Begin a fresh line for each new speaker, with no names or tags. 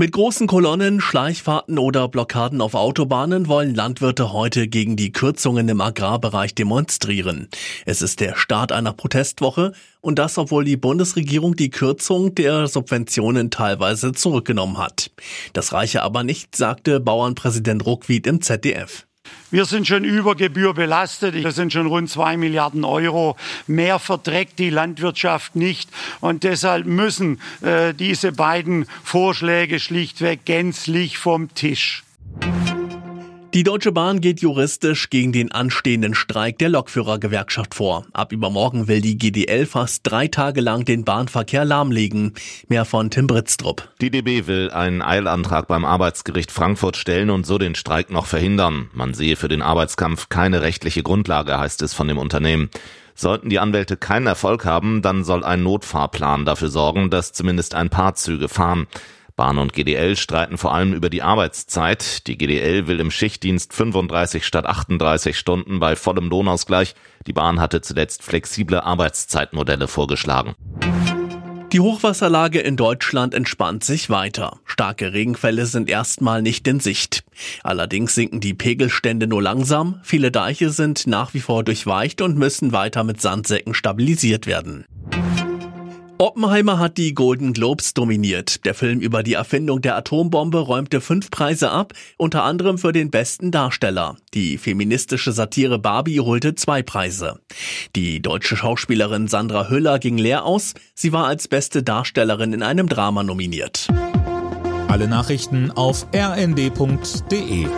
Mit großen Kolonnen, Schleichfahrten oder Blockaden auf Autobahnen wollen Landwirte heute gegen die Kürzungen im Agrarbereich demonstrieren. Es ist der Start einer Protestwoche und das, obwohl die Bundesregierung die Kürzung der Subventionen teilweise zurückgenommen hat. Das reiche aber nicht, sagte Bauernpräsident Ruckwied im ZDF.
Wir sind schon über Gebühr belastet. Das sind schon rund zwei Milliarden Euro. Mehr verträgt die Landwirtschaft nicht. Und deshalb müssen äh, diese beiden Vorschläge schlichtweg gänzlich vom Tisch.
Die Deutsche Bahn geht juristisch gegen den anstehenden Streik der Lokführergewerkschaft vor. Ab übermorgen will die GDL fast drei Tage lang den Bahnverkehr lahmlegen. Mehr von Tim Britztrup.
Die DB will einen Eilantrag beim Arbeitsgericht Frankfurt stellen und so den Streik noch verhindern. Man sehe für den Arbeitskampf keine rechtliche Grundlage, heißt es von dem Unternehmen. Sollten die Anwälte keinen Erfolg haben, dann soll ein Notfahrplan dafür sorgen, dass zumindest ein paar Züge fahren. Bahn und GDL streiten vor allem über die Arbeitszeit. Die GDL will im Schichtdienst 35 statt 38 Stunden bei vollem Lohnausgleich. Die Bahn hatte zuletzt flexible Arbeitszeitmodelle vorgeschlagen.
Die Hochwasserlage in Deutschland entspannt sich weiter. Starke Regenfälle sind erstmal nicht in Sicht. Allerdings sinken die Pegelstände nur langsam. Viele Deiche sind nach wie vor durchweicht und müssen weiter mit Sandsäcken stabilisiert werden. Oppenheimer hat die Golden Globes dominiert. Der Film über die Erfindung der Atombombe räumte fünf Preise ab, unter anderem für den besten Darsteller. Die feministische Satire Barbie holte zwei Preise. Die deutsche Schauspielerin Sandra Hüller ging leer aus. Sie war als beste Darstellerin in einem Drama nominiert.
Alle Nachrichten auf rnd.de